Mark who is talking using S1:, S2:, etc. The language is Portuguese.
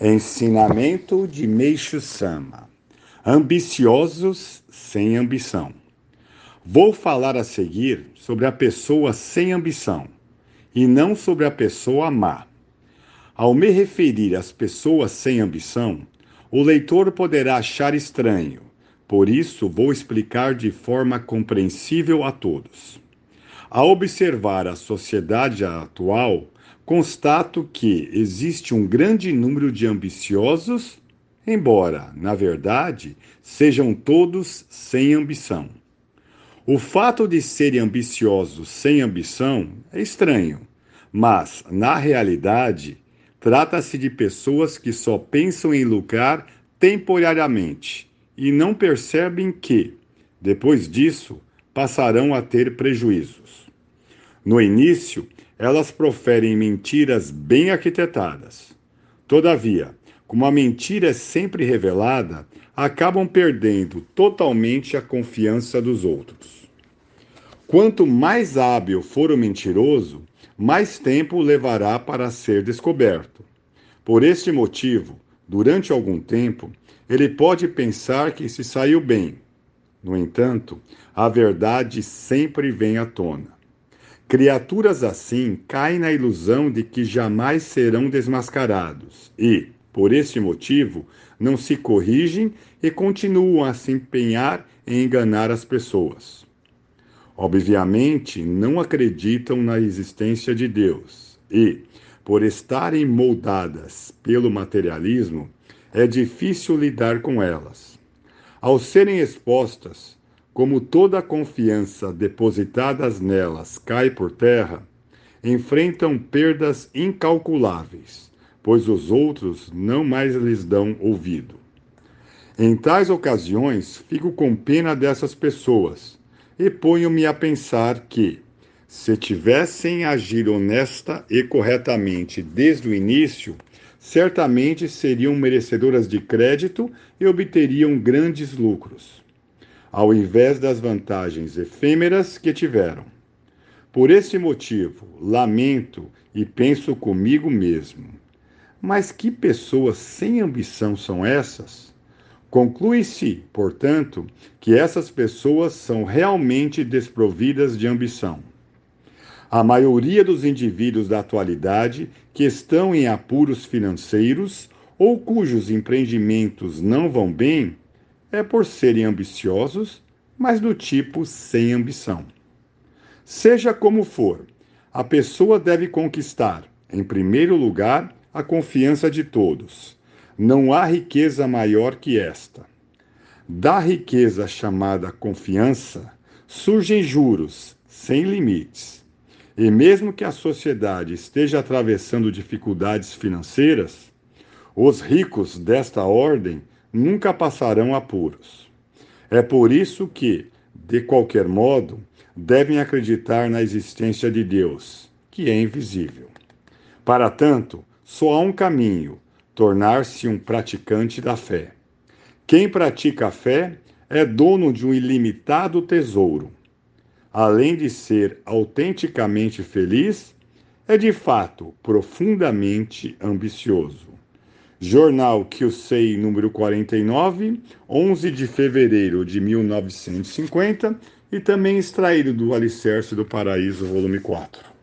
S1: Ensinamento de Meixo Sama: Ambiciosos sem ambição. Vou falar a seguir sobre a pessoa sem ambição e não sobre a pessoa má. Ao me referir às pessoas sem ambição, o leitor poderá achar estranho, por isso vou explicar de forma compreensível a todos. Ao observar a sociedade atual, constato que existe um grande número de ambiciosos, embora, na verdade, sejam todos sem ambição. O fato de serem ambiciosos sem ambição é estranho, mas, na realidade, trata-se de pessoas que só pensam em lucrar temporariamente e não percebem que, depois disso, passarão a ter prejuízos. No início, elas proferem mentiras bem arquitetadas. Todavia, como a mentira é sempre revelada, acabam perdendo totalmente a confiança dos outros. Quanto mais hábil for o mentiroso, mais tempo levará para ser descoberto. Por este motivo, durante algum tempo, ele pode pensar que se saiu bem. No entanto, a verdade sempre vem à tona. Criaturas assim caem na ilusão de que jamais serão desmascarados e, por esse motivo, não se corrigem e continuam a se empenhar em enganar as pessoas. Obviamente, não acreditam na existência de Deus e, por estarem moldadas pelo materialismo, é difícil lidar com elas. Ao serem expostas, como toda a confiança depositadas nelas cai por terra, enfrentam perdas incalculáveis, pois os outros não mais lhes dão ouvido. Em tais ocasiões, fico com pena dessas pessoas e ponho-me a pensar que, se tivessem agir honesta e corretamente desde o início, certamente seriam merecedoras de crédito e obteriam grandes lucros ao invés das vantagens efêmeras que tiveram. Por esse motivo, lamento e penso comigo mesmo. Mas que pessoas sem ambição são essas? Conclui-se, portanto, que essas pessoas são realmente desprovidas de ambição. A maioria dos indivíduos da atualidade que estão em apuros financeiros ou cujos empreendimentos não vão bem é por serem ambiciosos, mas do tipo sem ambição. Seja como for, a pessoa deve conquistar, em primeiro lugar, a confiança de todos. Não há riqueza maior que esta. Da riqueza chamada confiança surgem juros sem limites. E mesmo que a sociedade esteja atravessando dificuldades financeiras, os ricos desta ordem nunca passarão apuros. É por isso que, de qualquer modo, devem acreditar na existência de Deus, que é invisível. Para tanto, só há um caminho: tornar-se um praticante da fé. Quem pratica a fé é dono de um ilimitado tesouro. Além de ser autenticamente feliz, é de fato profundamente ambicioso. Jornal que eu sei, número 49, 11 de fevereiro de 1950, e também extraído do Alicerce do Paraíso, volume 4.